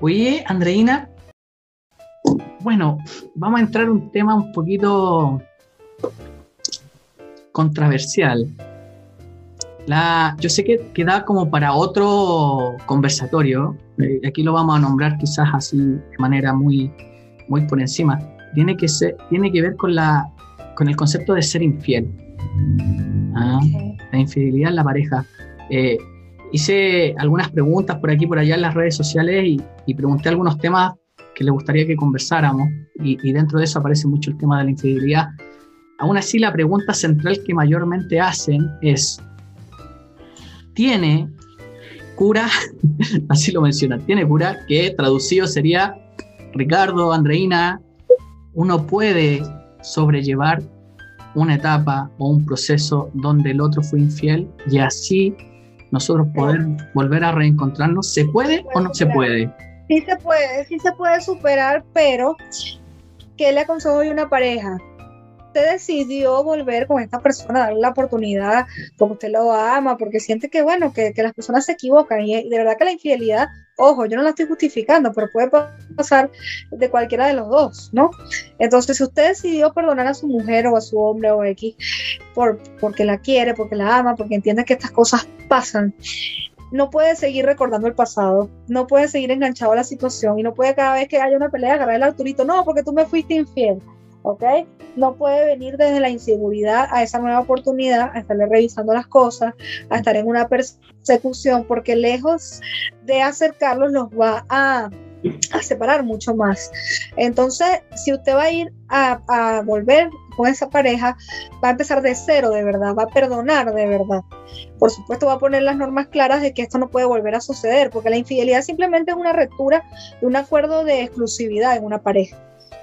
Oye, Andreina, bueno, vamos a entrar en un tema un poquito controversial. La, yo sé que queda como para otro conversatorio, eh, aquí lo vamos a nombrar quizás así de manera muy, muy por encima. Tiene que, ser, tiene que ver con, la, con el concepto de ser infiel. ¿ah? La infidelidad en la pareja. Eh, hice algunas preguntas por aquí por allá en las redes sociales y, pregunté algunos temas que le gustaría que conversáramos y, y, dentro de eso aparece mucho el tema de la infidelidad. Aún así, la pregunta central que mayormente hacen es, ¿tiene cura? Así lo mencionan, ¿tiene cura? Que traducido sería, Ricardo, Andreina, uno puede sobrellevar una etapa o un proceso donde el otro fue infiel y así nosotros poder volver a reencontrarnos. ¿Se puede o no se puede? Sí se puede, sí se puede superar, pero ¿qué le aconsejo a una pareja? Usted decidió volver con esta persona, darle la oportunidad, porque usted lo ama, porque siente que, bueno, que, que las personas se equivocan y de verdad que la infidelidad, ojo, yo no la estoy justificando, pero puede pasar de cualquiera de los dos, ¿no? Entonces, si usted decidió perdonar a su mujer o a su hombre o X por, porque la quiere, porque la ama, porque entiende que estas cosas pasan, no puede seguir recordando el pasado, no puede seguir enganchado a la situación y no puede cada vez que haya una pelea agarrar el autorito, no, porque tú me fuiste infiel, ¿ok? No puede venir desde la inseguridad a esa nueva oportunidad, a estarle revisando las cosas, a estar en una persecución, porque lejos de acercarlos los va a, a separar mucho más. Entonces, si usted va a ir a, volver con esa pareja, va a empezar de cero de verdad, va a perdonar de verdad. Por supuesto, va a poner las normas claras de que esto no puede volver a suceder, porque la infidelidad simplemente es una ruptura de un acuerdo de exclusividad en una pareja.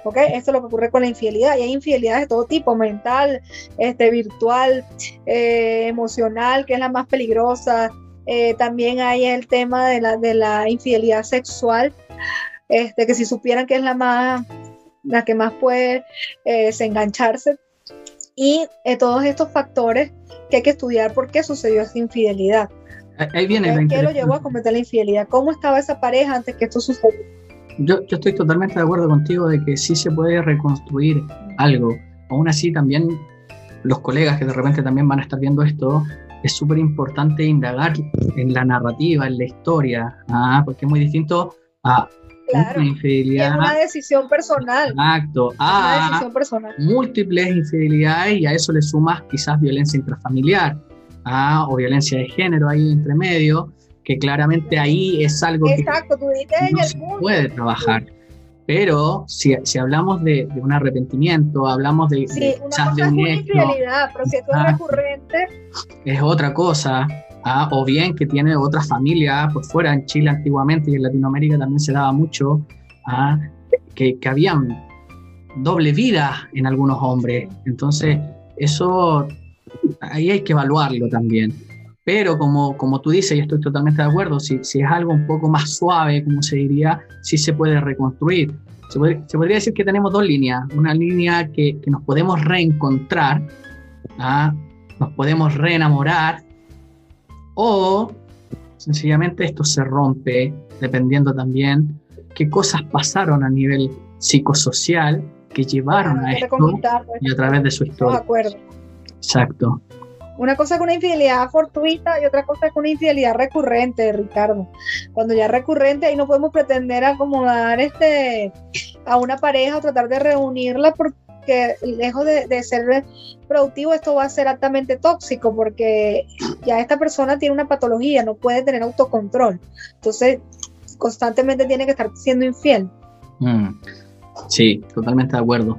¿ok? Esto es lo que ocurre con la infidelidad. Y hay infidelidades de todo tipo, mental, este, virtual, eh, emocional, que es la más peligrosa. Eh, también hay el tema de la, de la infidelidad sexual, este, que si supieran que es la más la que más puede eh, desengancharse. Y eh, todos estos factores que hay que estudiar por qué sucedió esa infidelidad. Ahí viene ¿Qué lo llevó a cometer la infidelidad? ¿Cómo estaba esa pareja antes que esto sucediera? Yo, yo estoy totalmente de acuerdo contigo de que sí se puede reconstruir algo. Aún así, también los colegas que de repente también van a estar viendo esto, es súper importante indagar en la narrativa, en la historia, ¿ah? porque es muy distinto a claro, infidelidad. Es una decisión personal. Exacto. A una decisión personal. múltiples infidelidades y a eso le sumas quizás violencia intrafamiliar ¿ah? o violencia de género ahí entre medio, que claramente ahí es algo Exacto, que tú dices no se punto. puede trabajar. Pero si, si hablamos de, de, un arrepentimiento, hablamos de, sí, de, una cosa de un infidelidad, pero si es recurrente, es otra cosa. ¿ah? o bien que tiene otra familia por fuera, en Chile antiguamente y en Latinoamérica también se daba mucho, ¿ah? que, que habían doble vida en algunos hombres. Entonces, eso ahí hay que evaluarlo también. Pero como, como tú dices, y estoy totalmente de acuerdo, si, si es algo un poco más suave, como se diría, sí se puede reconstruir. Se, puede, se podría decir que tenemos dos líneas. Una línea que, que nos podemos reencontrar, ¿ah? nos podemos reenamorar, o sencillamente esto se rompe dependiendo también qué cosas pasaron a nivel psicosocial que llevaron a esto y a través de su historia. Exacto. Una cosa es una infidelidad fortuita y otra cosa es una infidelidad recurrente, Ricardo. Cuando ya es recurrente, ahí no podemos pretender acomodar este a una pareja o tratar de reunirla porque lejos de, ser productivo, esto va a ser altamente tóxico porque ya esta persona tiene una patología, no puede tener autocontrol. Entonces, constantemente tiene que estar siendo infiel. Mm. Sí, totalmente de acuerdo.